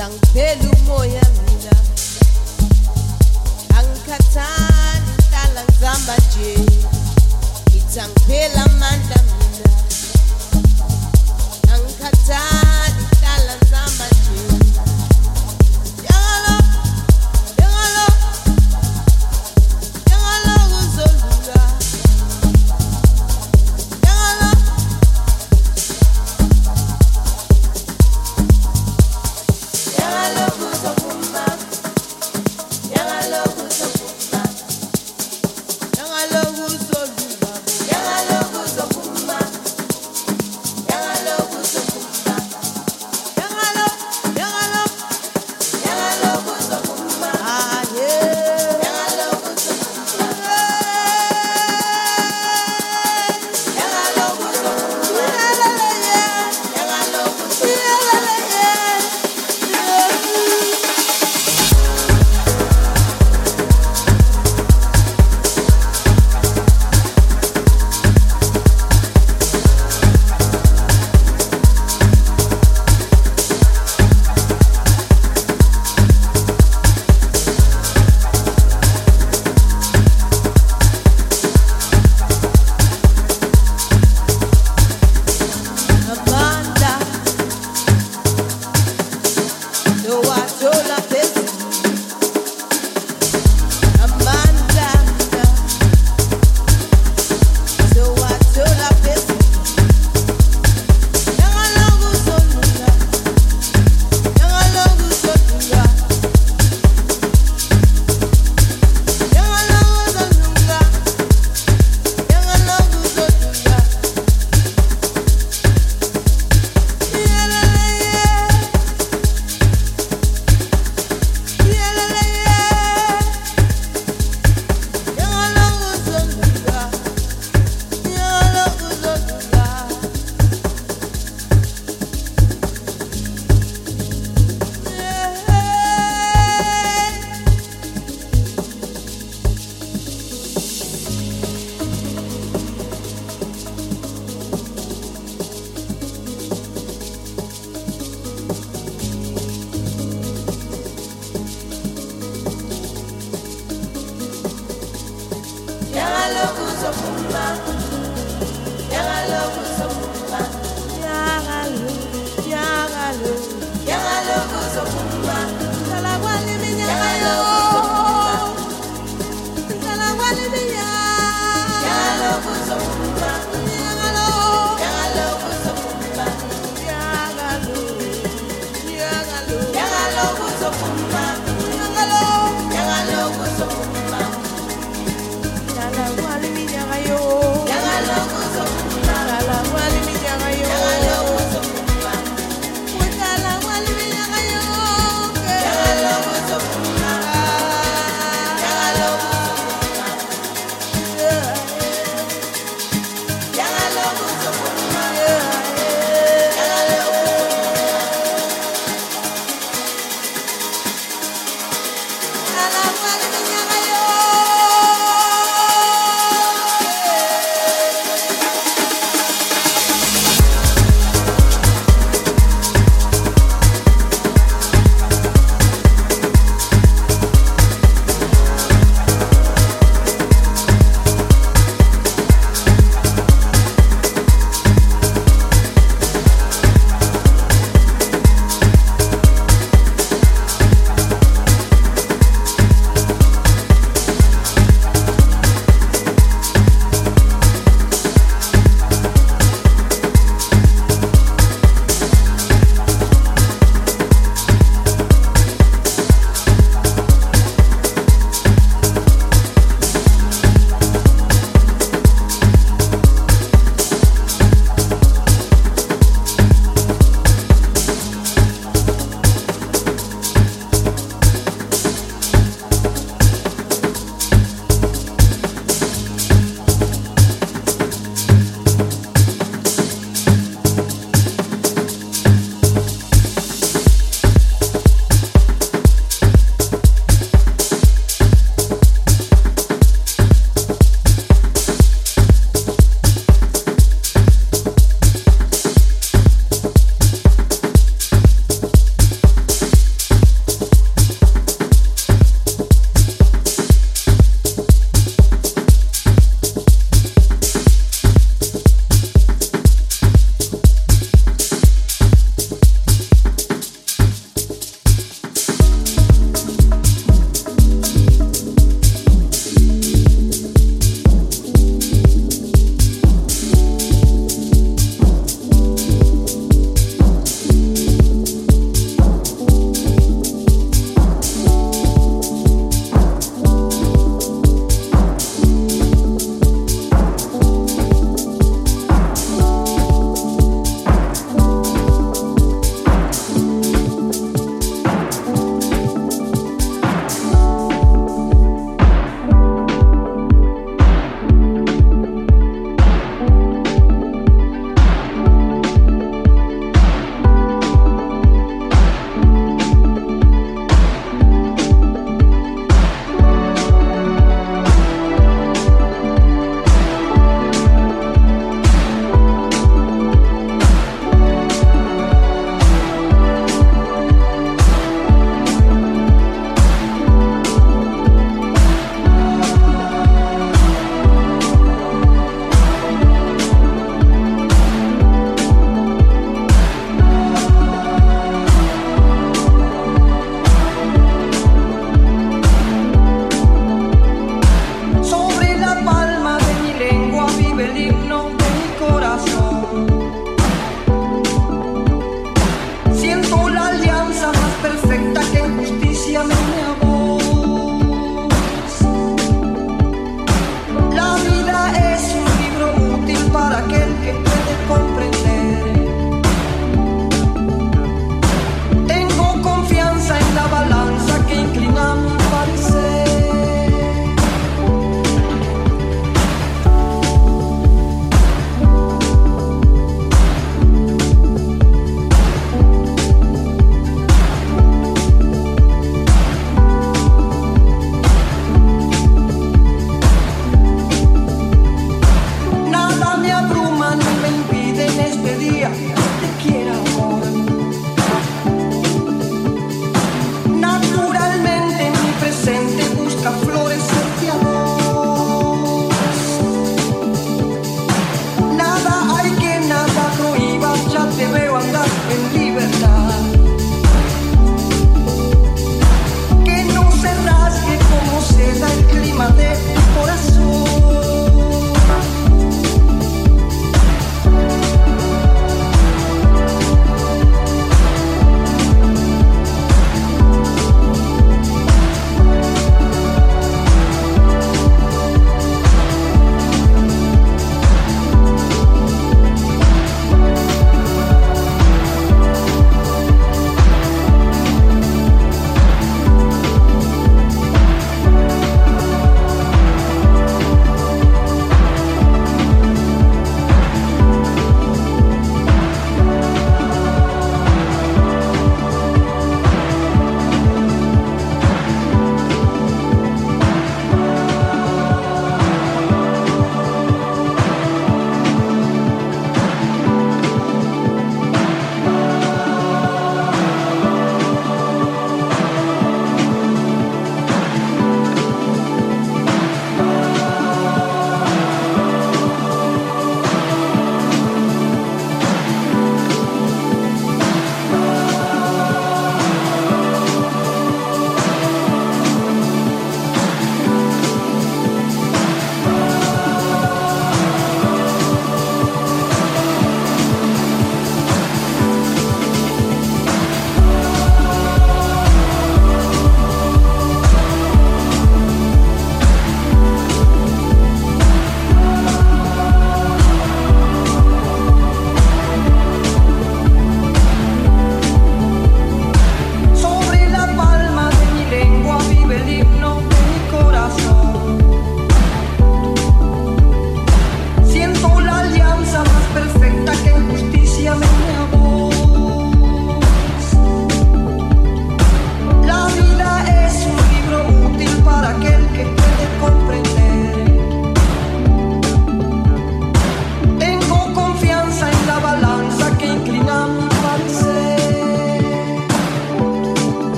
uzangiphela umoya mina. Angikhathani nhlala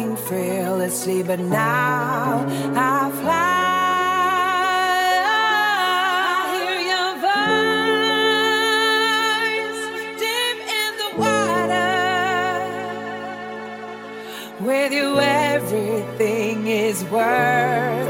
running fearlessly, but now I fly. With you, everything is worth.